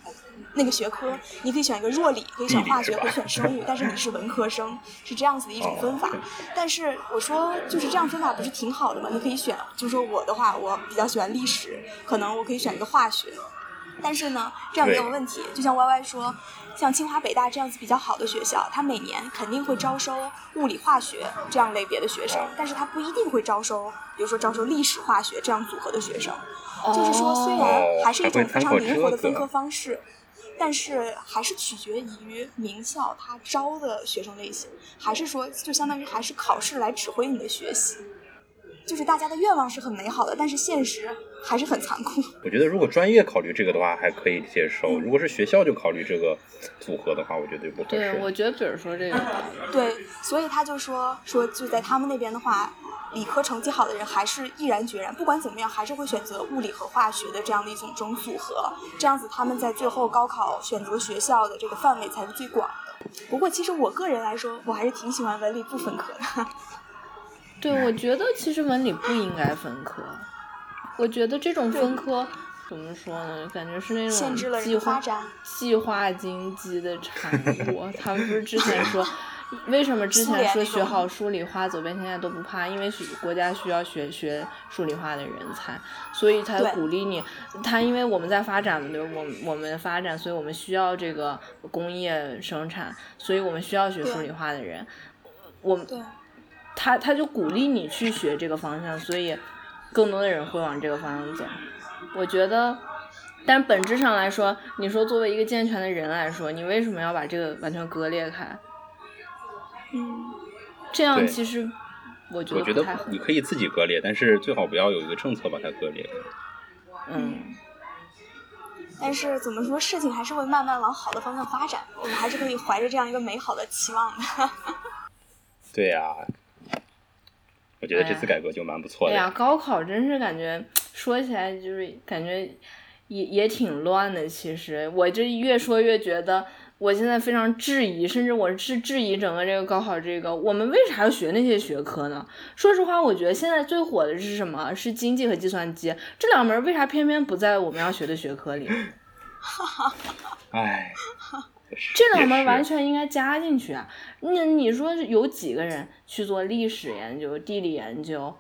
那个学科，你可以选一个弱理，可以选化学，可以选生物，但是你是文科生，是这样子的一种分法。哦但是我说，就是这样分法不是挺好的吗？你可以选，就是说我的话，我比较喜欢历史，可能我可以选一个化学。但是呢，这样没有问题，就像 Y Y 说，像清华北大这样子比较好的学校，它每年肯定会招收物理化学这样类别的学生，但是它不一定会招收，比如说招收历史化学这样组合的学生。就是说，虽然还是一种非常灵活的分科方式，但是还是取决于名校它招的学生类型，还是说就相当于还是考试来指挥你的学习。就是大家的愿望是很美好的，但是现实还是很残酷。(laughs) 我觉得如果专业考虑这个的话，还可以接受；如果是学校就考虑这个组合的话，我觉得就不合对，我觉得比如说这个，(laughs) 对，所以他就说说就在他们那边的话，理科成绩好的人还是毅然决然，不管怎么样，还是会选择物理和化学的这样的一种种组合，这样子他们在最后高考选择学校的这个范围才是最广的。不过其实我个人来说，我还是挺喜欢文理不分科的。(laughs) 对，我觉得其实文理不应该分科。我觉得这种分科怎么说呢？感觉是那种计划计划经济的产物。他们不是之前说，(laughs) 为什么之前说学好数理化走遍天下都不怕？因为学国家需要学学数理化的人才，所以才鼓励你。他因为我们在发展嘛，对吧我们我们发展，所以我们需要这个工业生产，所以我们需要学数理化的人。我们，他他就鼓励你去学这个方向，所以更多的人会往这个方向走。我觉得，但本质上来说，你说作为一个健全的人来说，你为什么要把这个完全割裂开？嗯，这样其实我觉我觉得得不太好。你可以自己割裂，但是最好不要有一个政策把它割裂。嗯，但是怎么说，事情还是会慢慢往好的方向发展，我们还是可以怀着这样一个美好的期望的。(laughs) 对呀、我觉得这次改革就蛮不错的。哎呀，高考真是感觉说起来就是感觉也也挺乱的。其实我这越说越觉得，我现在非常质疑，甚至我是质疑整个这个高考这个，我们为啥要学那些学科呢？说实话，我觉得现在最火的是什么？是经济和计算机这两门，为啥偏偏不在我们要学的学科里？(laughs) 唉，也是这两门完全应该加进去啊！那你说有几个人去做历史研究、地理研究？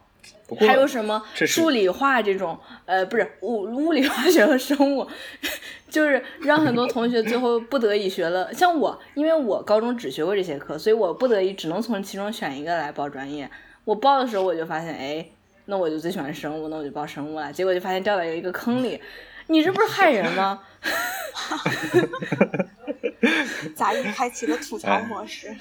还有什么数理化这种，呃，不是物物理化学和生物，(laughs) 就是让很多同学最后不得已学了。像我，因为我高中只学过这些课，所以我不得已只能从其中选一个来报专业。我报的时候我就发现，哎，那我就最喜欢生物，那我就报生物了。结果就发现掉到一个坑里，你这不是害人吗？(laughs) (laughs) 杂艺开启了吐槽模式。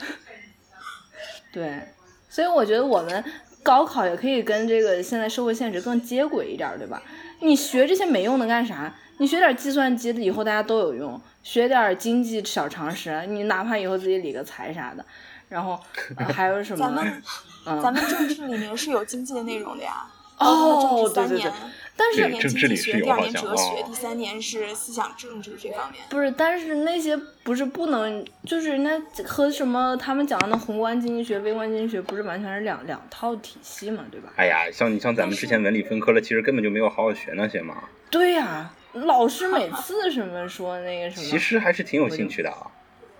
(laughs) 对，所以我觉得我们高考也可以跟这个现在社会现实更接轨一点儿，对吧？你学这些没用的干啥？你学点计算机的，以后大家都有用；学点经济小常识，你哪怕以后自己理个财啥的。然后、呃还有什么？咱们嗯，咱们政治里面是有经济的内容的呀。(laughs) 哦对对对，但是第一年政经济学，第二年哲学，哦第三年是思想政治这方面。不是，但是那些不是不能，就是那和什么他们讲的那宏观经济学、微观经济学，不是完全是两两套体系嘛，对吧？哎呀，像你像咱们之前文理分科了，其实根本就没有好好学那些嘛。对呀、老师每次什么说那个什么，其实还是挺有兴趣的啊。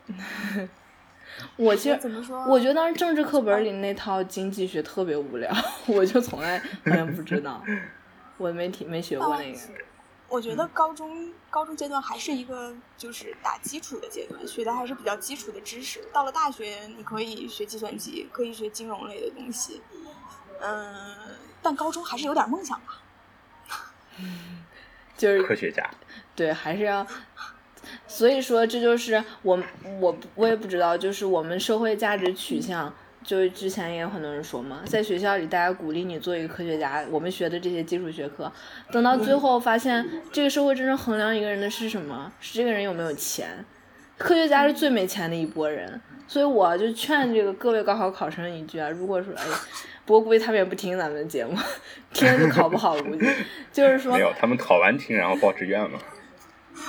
(laughs) 我其实怎么说？我觉得当时政治课本里那套经济学特别无聊，(laughs) 我就从来好像不知道，我没听没学过那个。我觉得高中高中阶段还是一个就是打基础的阶段，学的还是比较基础的知识。到了大学，你可以学计算机，可以学金融类的东西，嗯，但高中还是有点梦想吧。(laughs) 就是科学家，对，还是要。所以说，这就是我我我也不知道，就是我们社会价值取向。就是之前也有很多人说嘛，在学校里大家鼓励你做一个科学家，我们学的这些基础学科，等到最后发现，这个社会真正衡量一个人的是什么？是这个人有没有钱？科学家是最没钱的一波人，所以我就劝这个各位高考考生一句啊，如果说哎，不过估计他们也不听咱们的节目，(laughs) 听了就考不好，估计就是说没有，他们考完听然后报志愿嘛。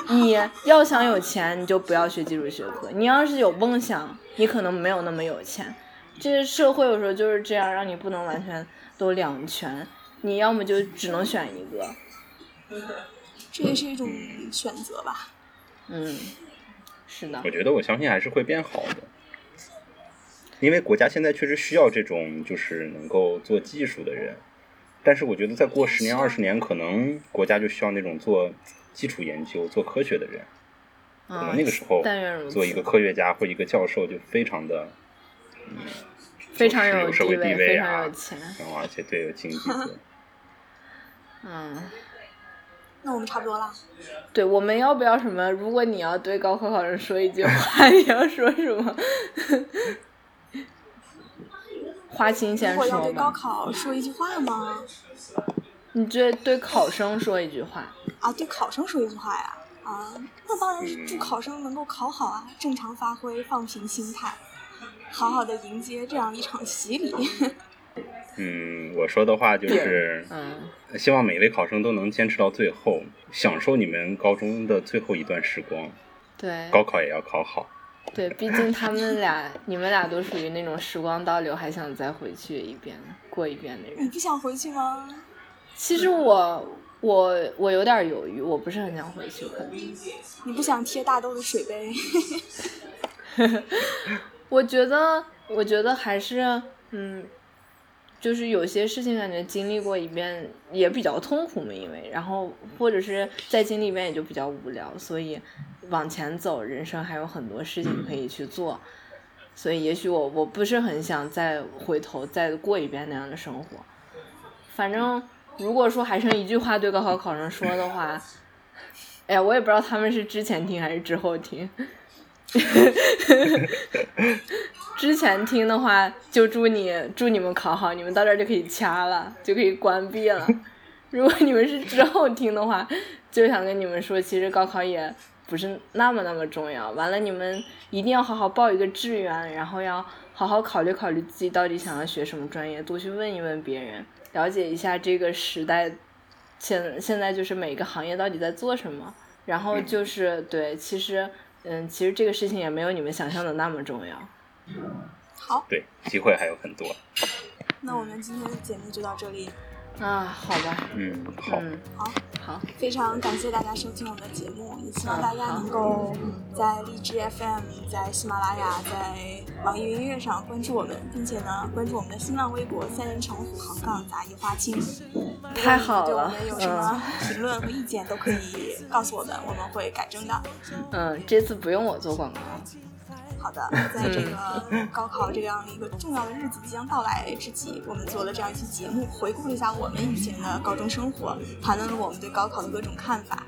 你要想有钱，你就不要学基础学科；你要是有梦想，你可能没有那么有钱。这个社会有时候就是这样，让你不能完全都两全，你要么就只能选一个。(laughs) 这也是一种选择吧。嗯，是的。我觉得我相信还是会变好的，因为国家现在确实需要这种就是能够做技术的人，但是我觉得再过十年二十年，可能国家就需要那种做基础研究、做科学的人。可能那个时候做一个科学家或一个教授就非常的。嗯，非常有社会地位啊，有钱，然后而且对有经济 (laughs) 嗯，那我们差不多了。对，我们要不要什么？如果你要对高考考生说一句话，(laughs) 你要说什么？花青先说吧。我要对高考说一句话吗？你这对考生说一句话。啊，对考生说一句话呀？啊，那当然是祝考生能够考好啊，正常发挥，放平心态。好好的迎接这样一场洗礼。嗯，我说的话就是，嗯希望每一位考生都能坚持到最后，享受你们高中的最后一段时光。对。高考也要考好。对，毕竟他们俩，你们俩都属于那种时光倒流还想再回去一遍过一遍的人。你不想回去吗？其实我我我有点犹豫，我不是很想回去，可能。你不想贴大豆的水杯？(laughs) 我觉得，我觉得还是，嗯，就是有些事情感觉经历过一遍也比较痛苦嘛，因为然后或者是再经历一遍也就比较无聊，所以往前走，人生还有很多事情可以去做，所以也许我我不是很想再回头再过一遍那样的生活。反正如果说还剩一句话对高考考生说的话，哎呀，我也不知道他们是之前听还是之后听。(laughs) 之前听的话，就祝你祝你们考好，你们到这儿就可以掐了，就可以关闭了。(laughs) 如果你们是之后听的话，就想跟你们说，其实高考也不是那么那么重要。完了，你们一定要好好报一个志愿，然后要好好考虑考虑自己到底想要学什么专业，多去问一问别人，了解一下这个时代，现现在就是每个行业到底在做什么。然后就是对，其实。嗯，其实这个事情也没有你们想象的那么重要。好，对，机会还有很多。那我们今天的节目就到这里。啊，好吧。嗯，好。好，好。非常感谢大家收听我们的节目，也希望大家能够在荔枝 FM、在喜马拉雅、在网易云音乐上关注我们，并且呢，关注我们的新浪微博“三人成虎横杠杂艺花青”。太好了。对我们有什么评论和意见都可以告诉我们，我们会改正的。嗯，这次不用我做广告。好的，(laughs) 在这个高考这样一个重要的日子即将到来之际，我们做了这样一期节目，回顾了一下我们以前的高中生活，谈论了我们对高考的各种看法。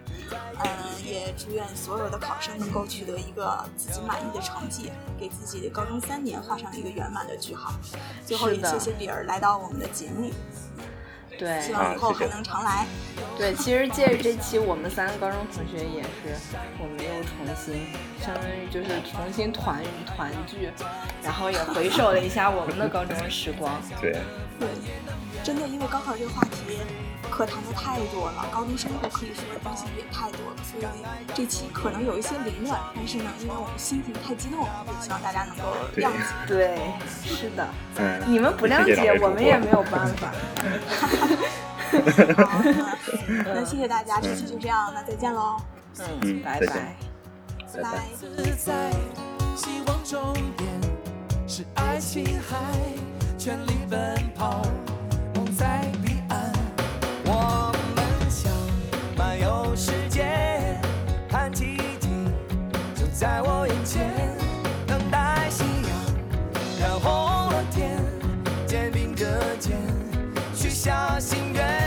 嗯，也祝愿所有的考生能够取得一个自己满意的成绩，给自己的高中三年画上一个圆满的句号。最后也谢谢李儿来到我们的节目。对，希望以后还能常来。对，其实借着这期，我们三个高中同学也是，我们又重新，相当于就是重新团团聚，然后也回 (laughs) 首了一下我们的高中时光。对，对，真的，因为高考这个话题。可谈的太多了，高中生活可以说的东西也太多了，所以这期可能有一些凌乱，但是呢，因为我们心情太激动了，也希望大家能够谅解。对，是的，嗯，你们不谅解，我们也没有办法。(laughs) 好那那谢谢大家，这期就这样，那再见喽，嗯嗯，拜拜。拜拜。自在，希望终点是爱琴海，全力奔跑，梦在下心愿，